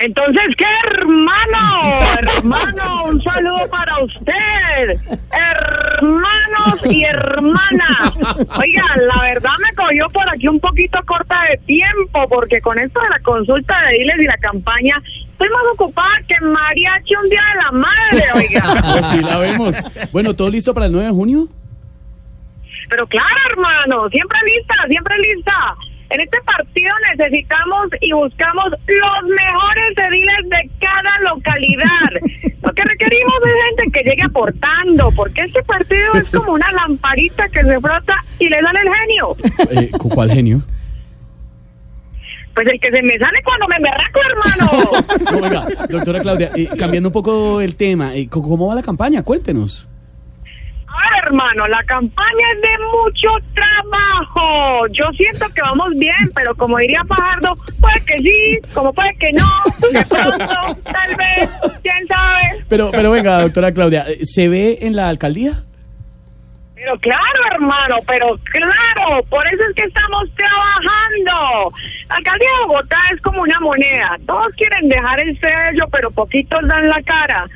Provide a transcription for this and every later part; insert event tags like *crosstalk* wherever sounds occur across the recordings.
Entonces, ¿qué hermano? Hermano, un saludo para usted. Hermanos y hermanas. Oiga, la verdad me cogió por aquí un poquito corta de tiempo, porque con esto de la consulta de Diles y la campaña, estoy más ocupada que mariachi un día de la madre, oiga. Pues sí, la vemos. Bueno, ¿todo listo para el 9 de junio? Pero claro, hermano, siempre lista, siempre lista. En este partido necesitamos y buscamos los mejores ediles de cada localidad. Lo que requerimos es gente que llegue aportando, porque este partido es como una lamparita que se frota y le sale el genio. Eh, ¿con ¿Cuál genio? Pues el que se me sale cuando me emberraco, hermano. *laughs* No, doctora Claudia, eh, cambiando un poco el tema, eh, ¿cómo va la campaña? Cuéntenos. A ver, hermano, la campaña es de mucho trabajo. Yo siento que vamos bien, pero como diría Fajardo, puede que sí, como puede que no, de pronto, tal vez. Pero, pero venga, doctora Claudia, ¿se ve en la alcaldía? Pero claro, hermano, pero claro, por eso es que estamos trabajando. La alcaldía de Bogotá es como una moneda. Todos quieren dejar el sello, pero poquitos dan la cara.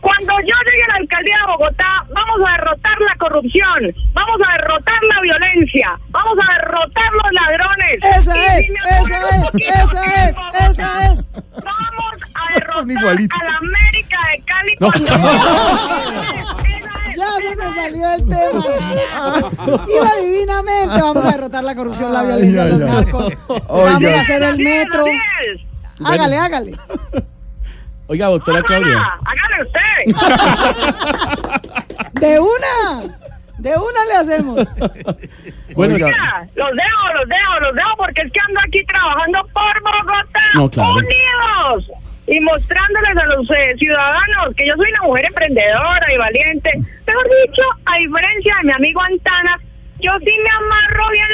Cuando yo llegue a la alcaldía de Bogotá, vamos a derrotar la corrupción, vamos a derrotar la violencia, vamos a derrotar los ladrones. Esa Y es, si esa es, esa es, esa es. Son igualitos. a la América de Cali No. cuando... Ya se me salió el tema. Iba divinamente. Vamos a derrotar la corrupción, la violencia, Ay, los ay, ay. narcos. Vamos a hacer el metro. Hágale, hágale. Oiga, doctora Claudia. Hágale usted. *laughs* De una. De una le hacemos. Bueno, Oiga. Los dejo, los dejo, los dejo porque es que ando aquí trabajando por Bogotá, No, claro. unidos y mostrándoles a los eh, ciudadanos que yo soy una mujer emprendedora y valiente. Mejor dicho, a diferencia de mi amigo Antana, yo sí me amarro bien.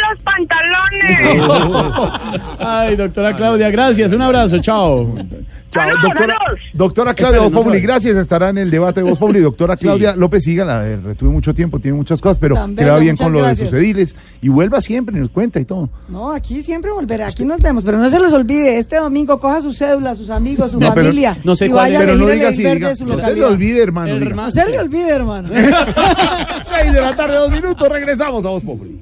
*laughs* Ay, doctora Claudia, gracias. Un abrazo, chao. Chao, doctora, doctora Claudia Espere, Voz Populi, gracias, estará en el debate de Voz Populi. Doctora Sí. Claudia López Siga, la eh, retuve mucho tiempo, tiene muchas cosas, pero Tan que va bella, bien con lo de sus ediles y vuelva siempre, nos cuenta y todo. No, aquí siempre volveré. Aquí nos vemos. Pero no se les olvide. Este domingo coja su cédula, sus amigos, su No, pero- familia. no sé y cuál vaya es, a Pero no elegir diga verde diga, de su no se le olvide, hermano. No se le olvide, hermano. *laughs* Seis de la tarde, dos minutos, regresamos a Voz Populi.